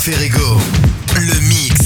faire ego. Le mythe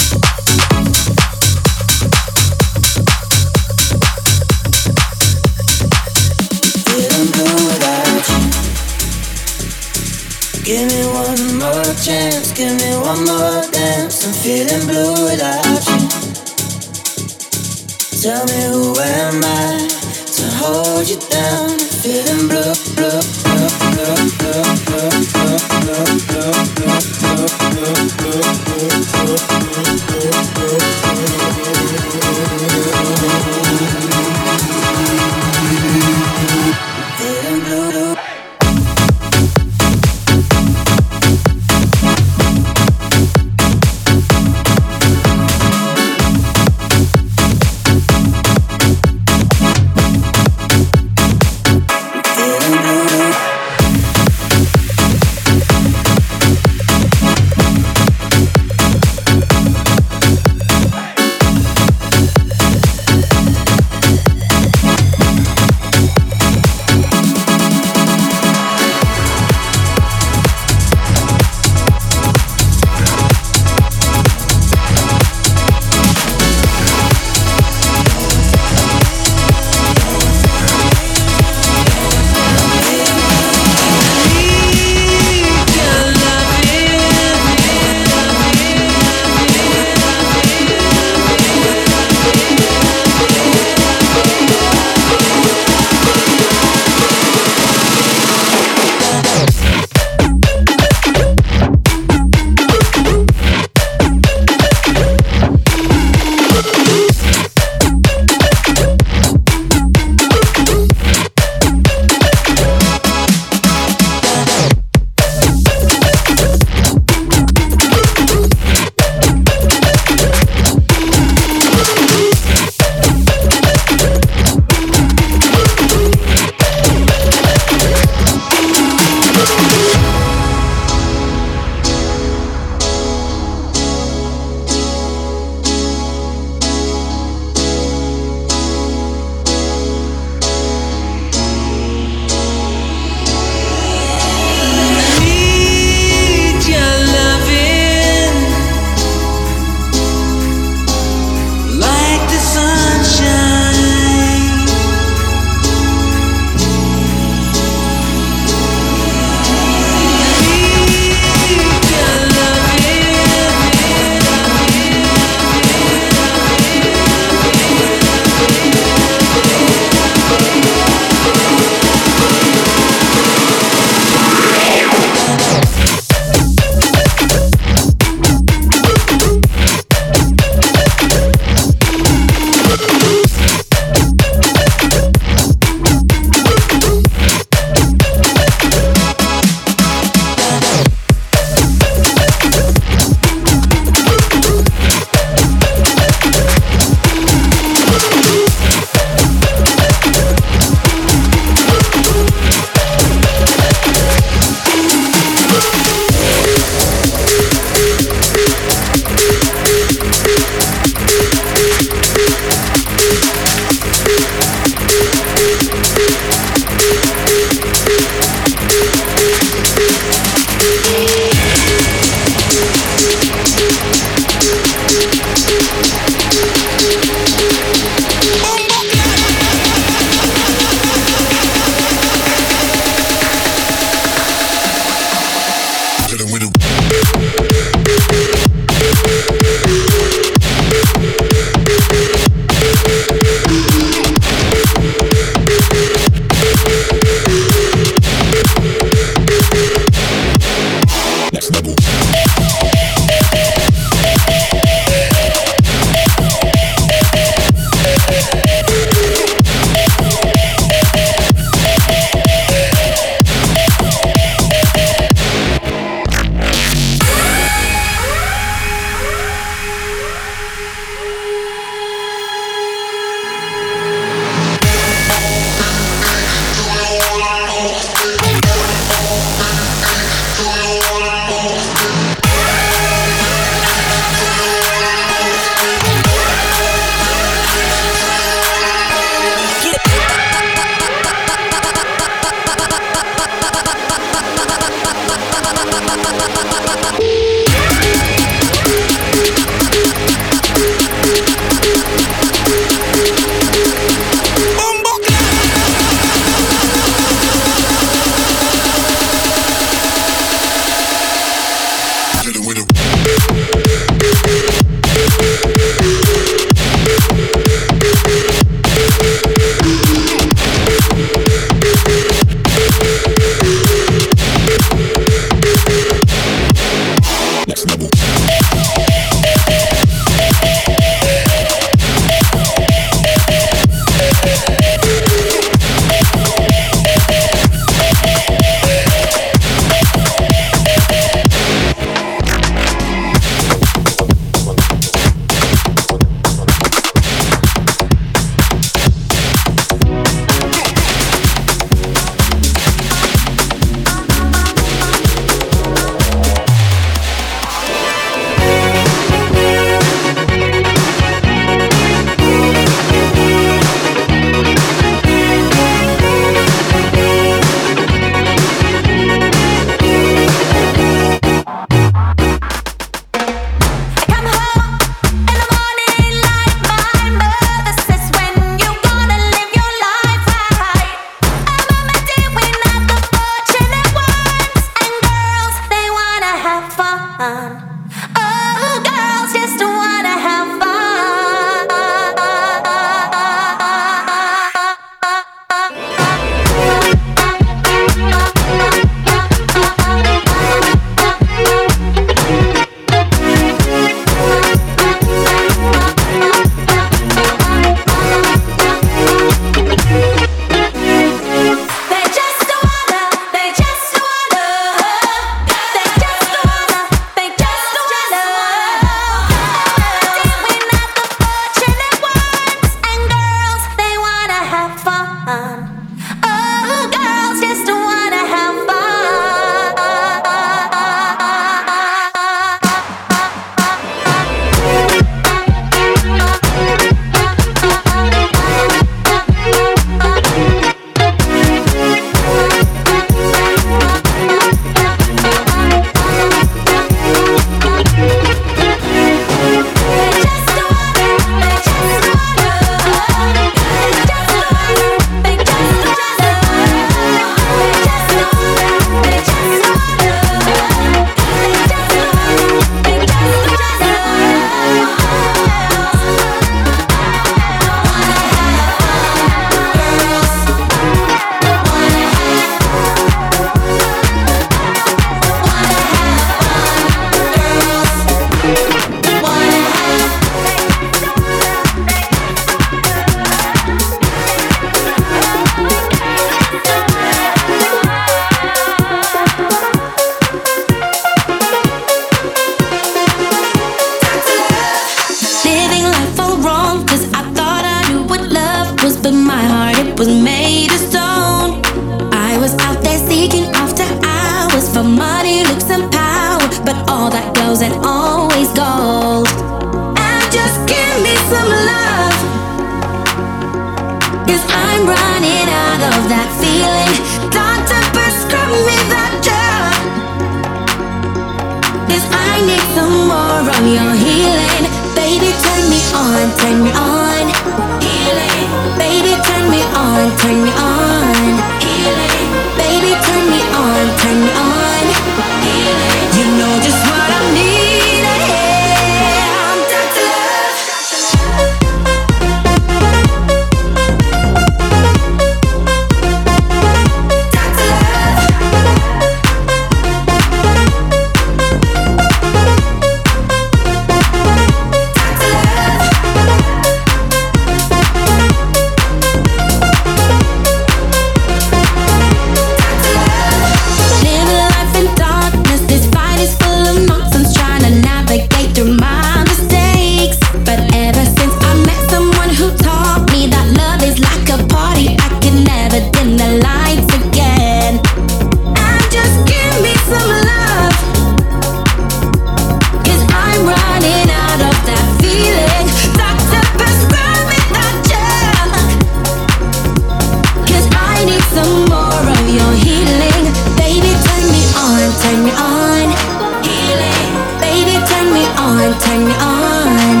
turn me on.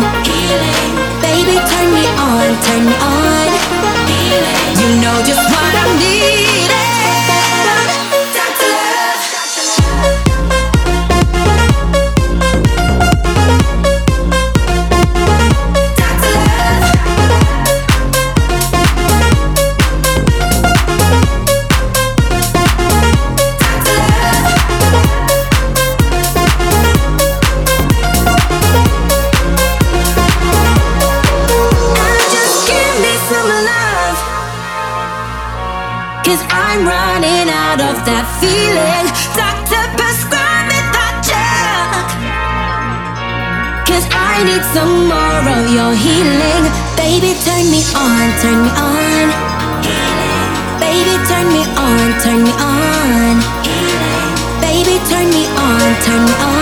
Baby, turn me on, turn me on. You know just what I need. Baby, turn me on, turn me on. Baby, turn me on, turn me on.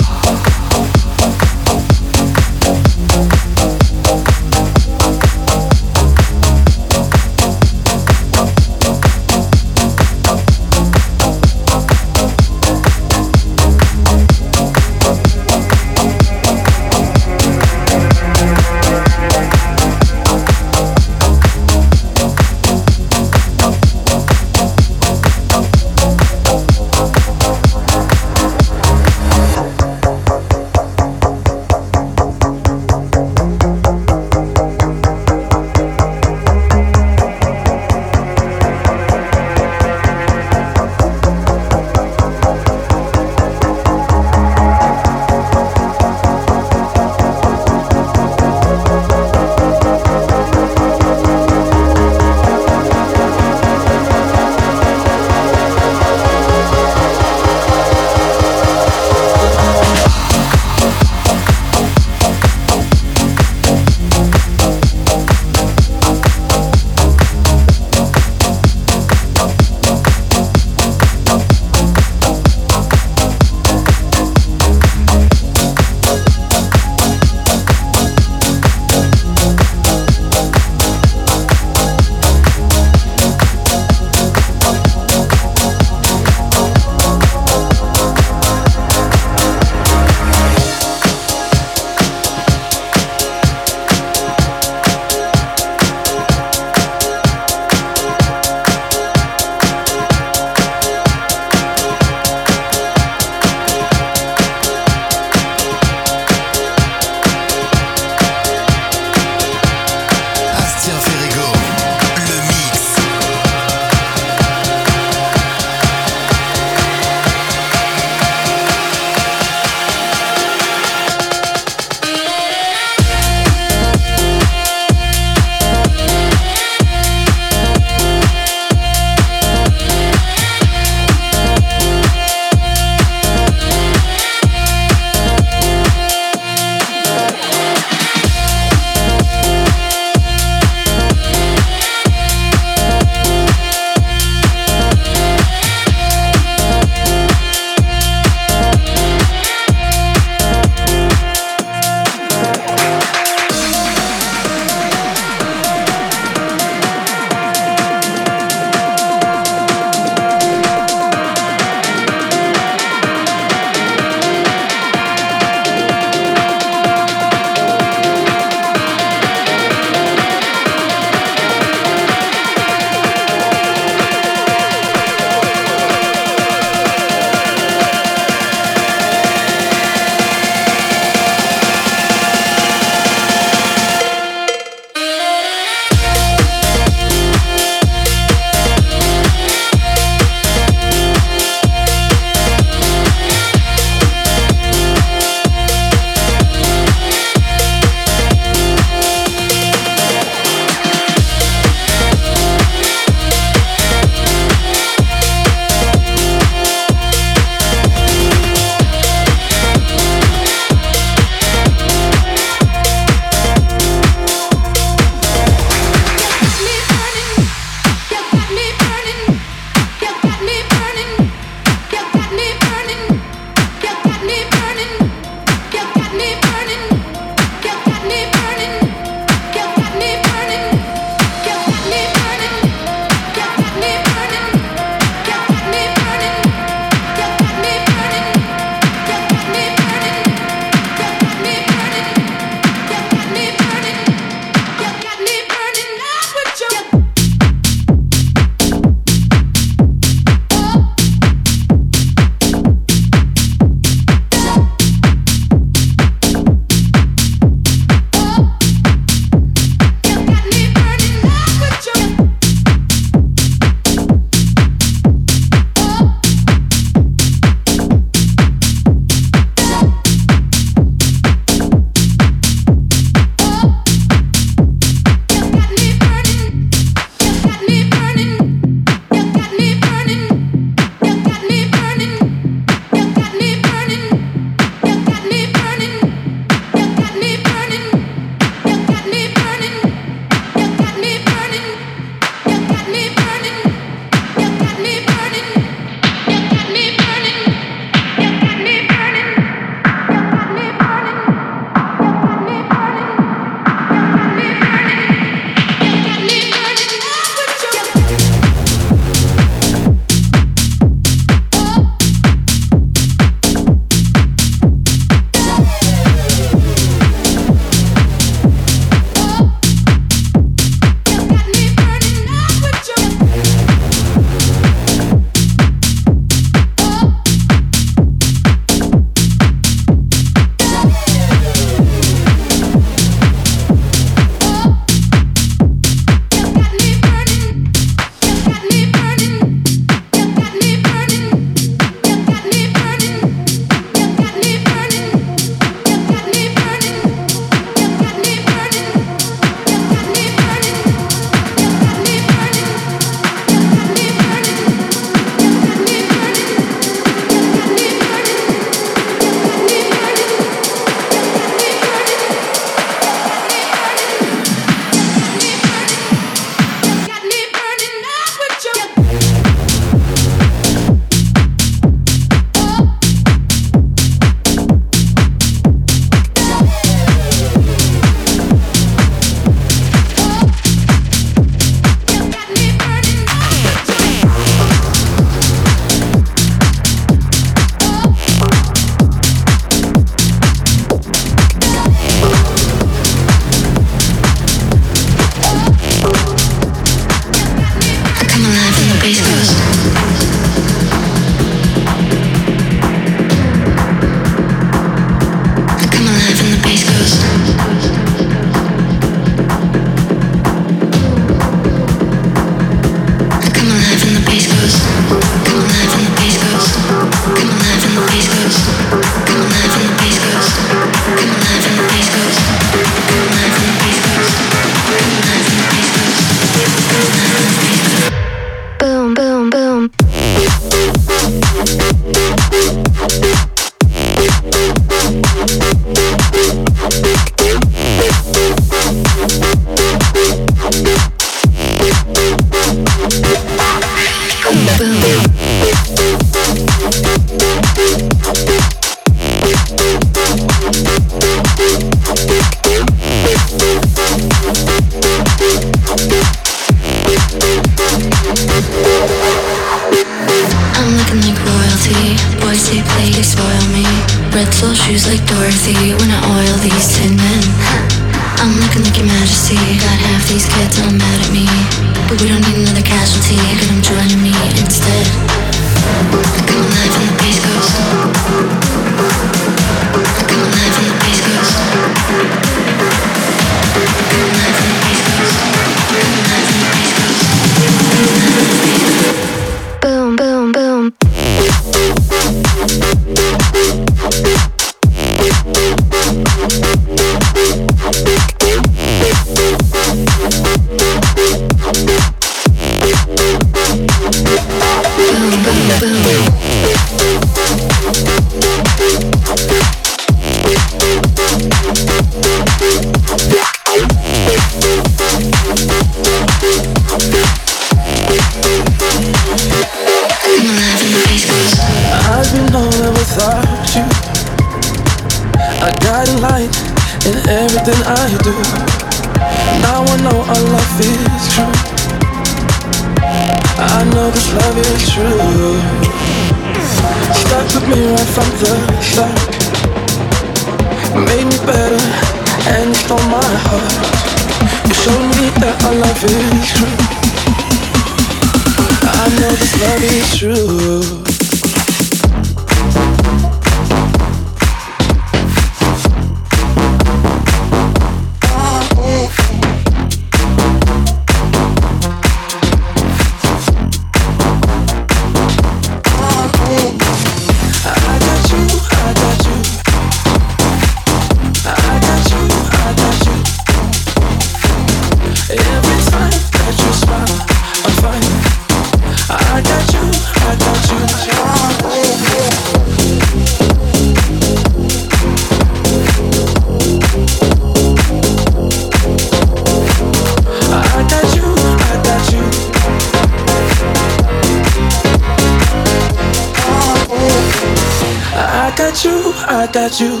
got you, I got you,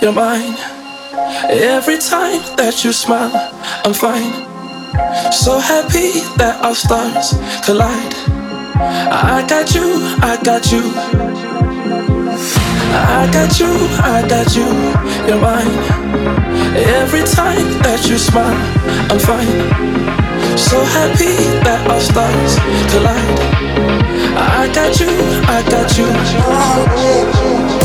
you're mine. Every time that you smile, I'm fine. So happy that our stars collide. I got you, I got you. I got you, I got you, you're mine. Every time that you smile, I'm fine. So happy that our stars collide. I got you, I got you.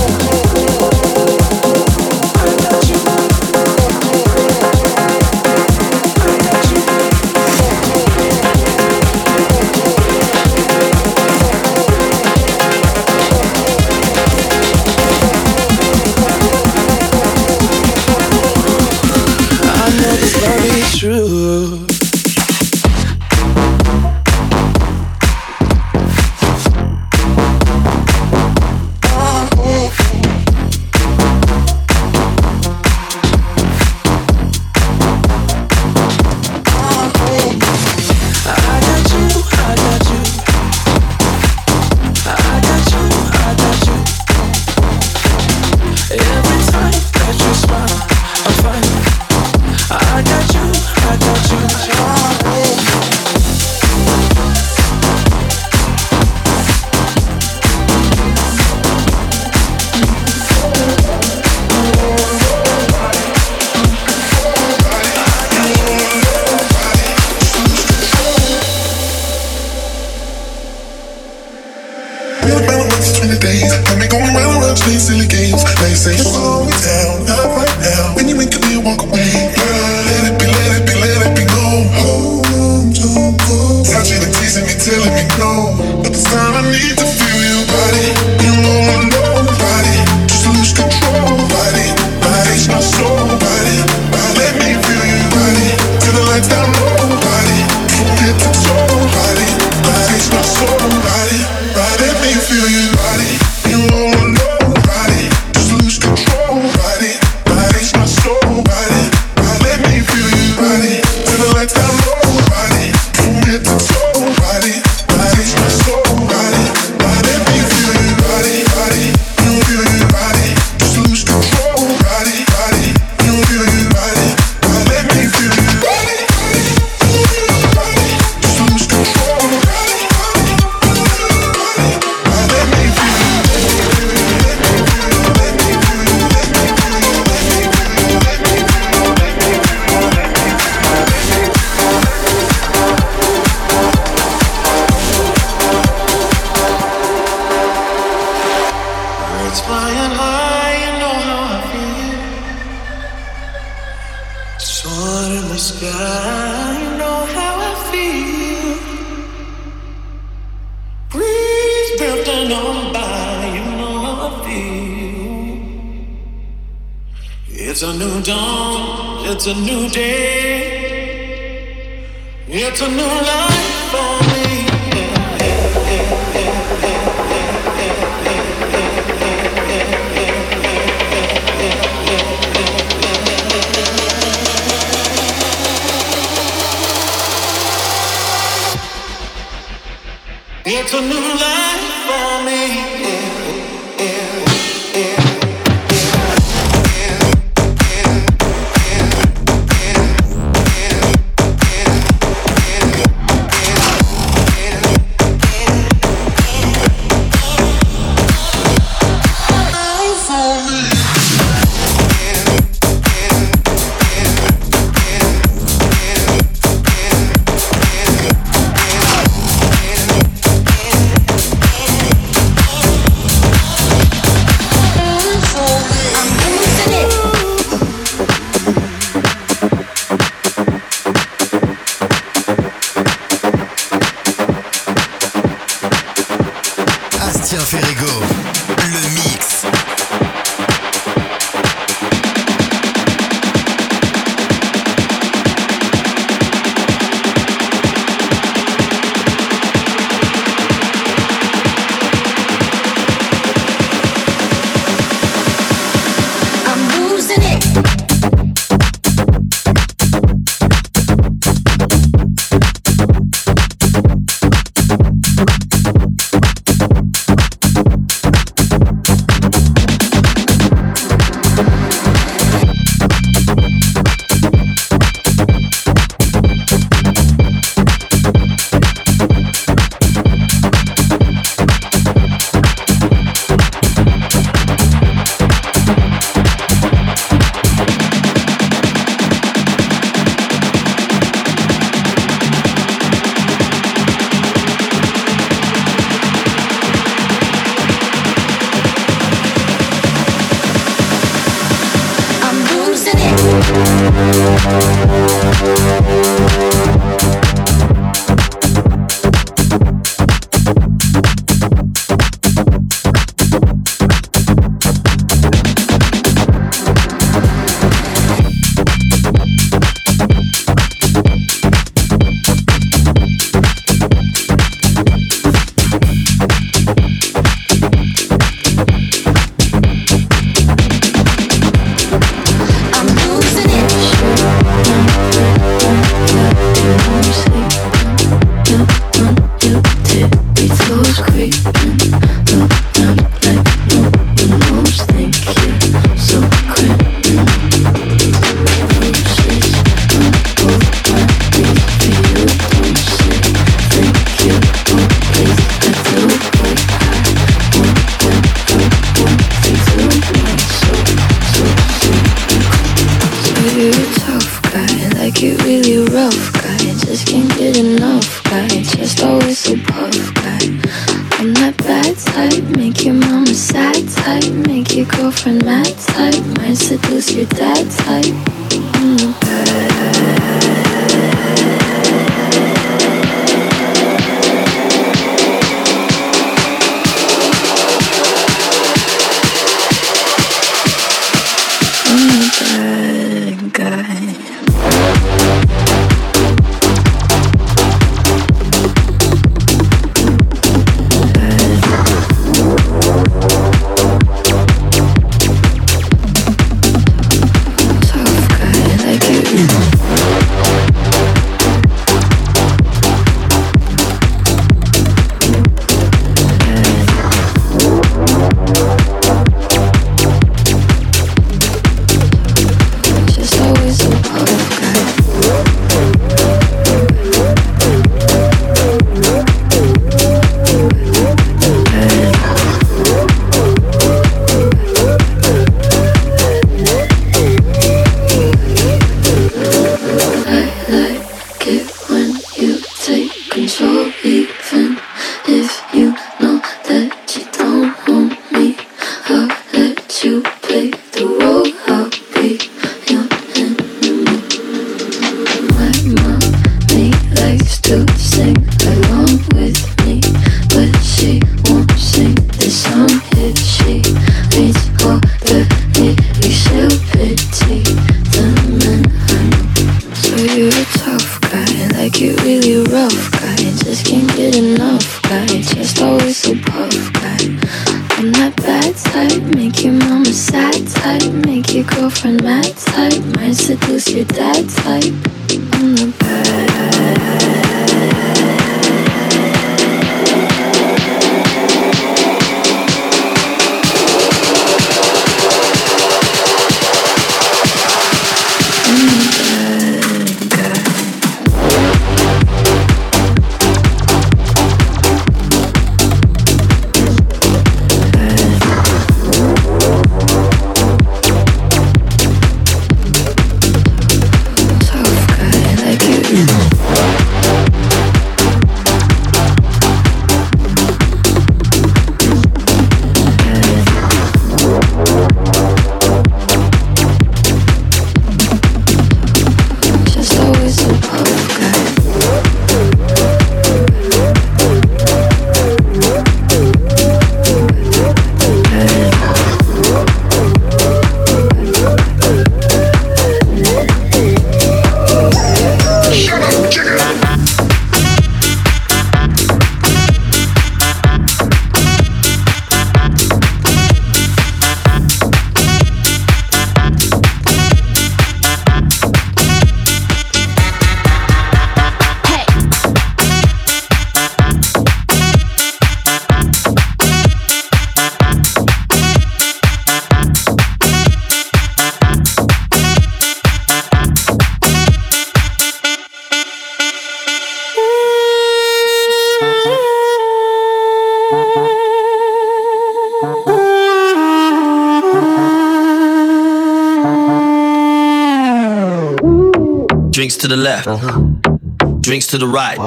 The drinks to the right.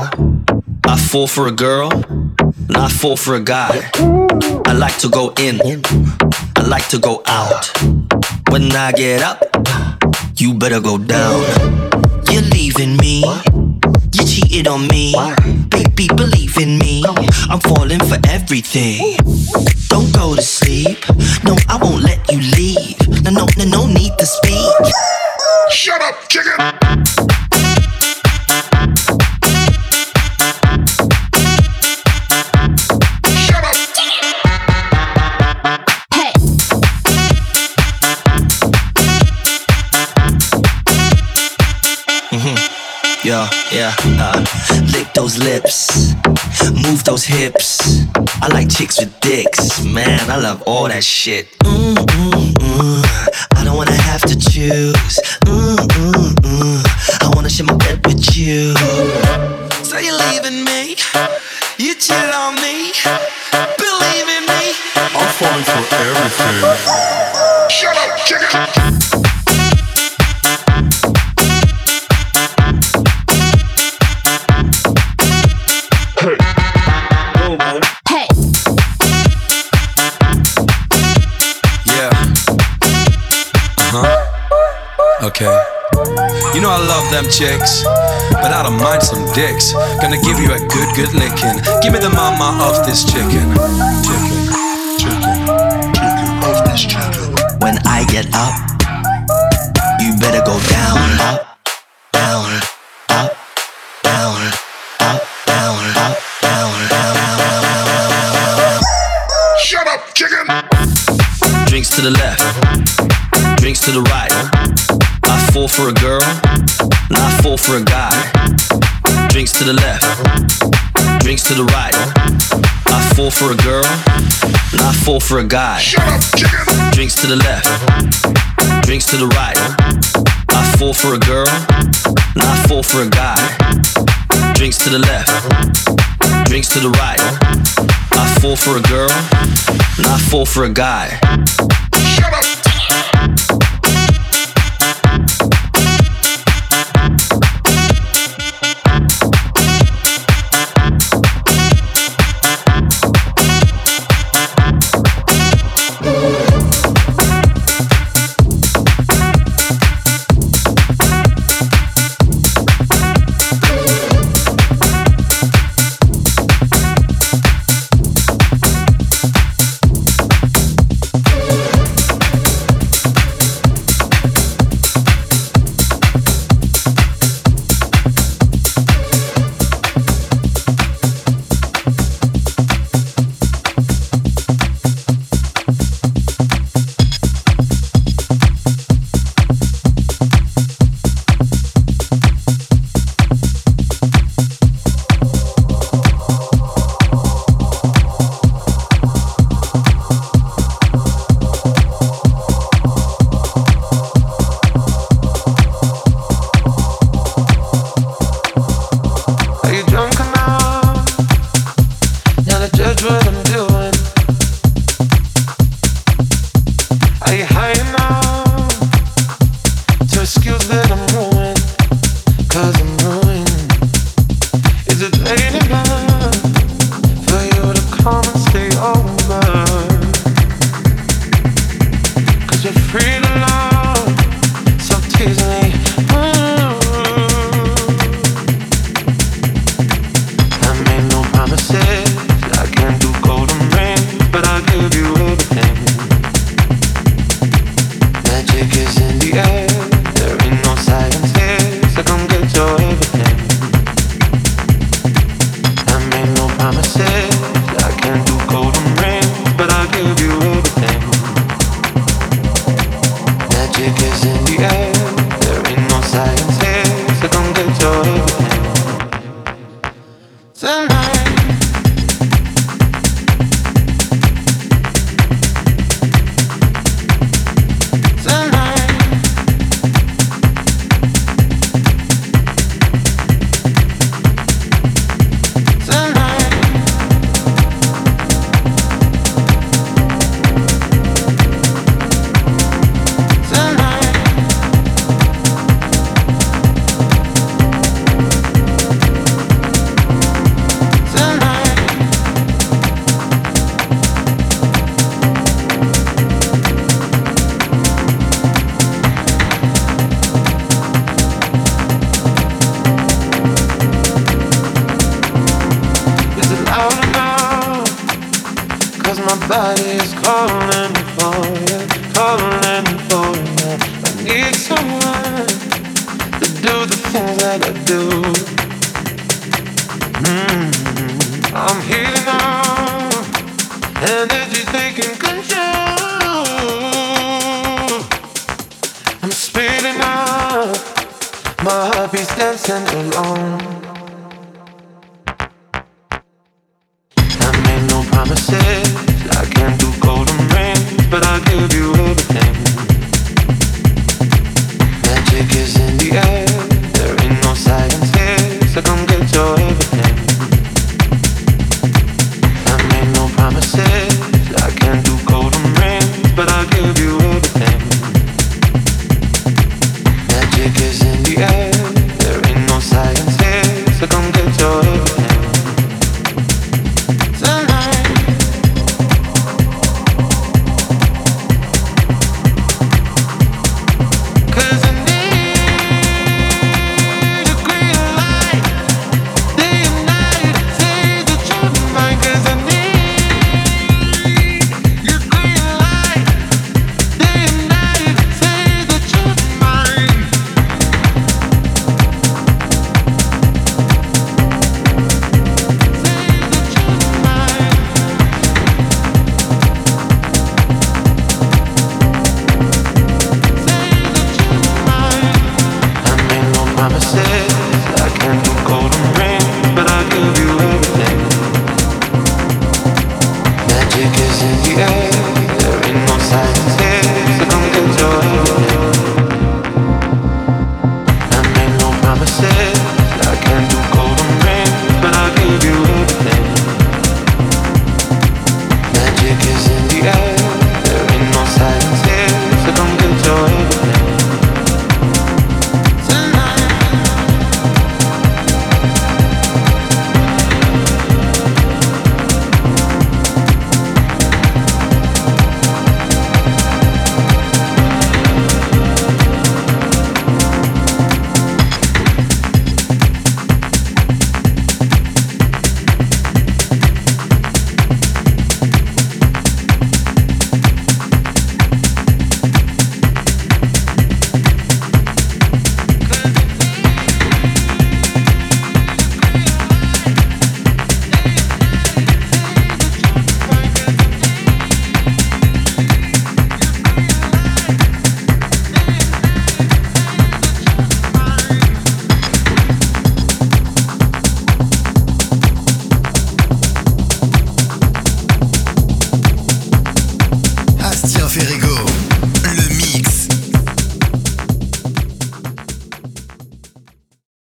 I fall for a girl, and I fall for a guy. I like to go in, I like to go out. When I get up, you better go down. You're leaving me, you cheated on me. Baby, believe in me, I'm falling for everything. Don't go to sleep, no, I won't let you leave. No, no, no, no need to speak. Shut up, chicken! Chicks with dicks, man. I love all that shit. Mm, mm, mm. I don't wanna have to choose. Mm, mm, mm. I wanna share my them chicks, but I don't mind some dicks. Gonna give you a good, good licking. Give me the mama of this chicken. Chicken. Chicken. Chicken of this chicken. When I get up, you better go down, up, down, up, down, up, down, up, down, down, down, down, down, down, down. Shut up, chicken! Drinks to the left, drinks to the right. I fall for a girl, and I fall for a guy. Drinks to the left, drinks to the right. I fall for a girl, and I fall for a guy. Shut up, chicken! Drinks to the left, drinks to the right. I fall for a girl, and I fall for a guy. Drinks to the left, drinks to the right. I fall for a girl, and I fall for a guy. Shut up!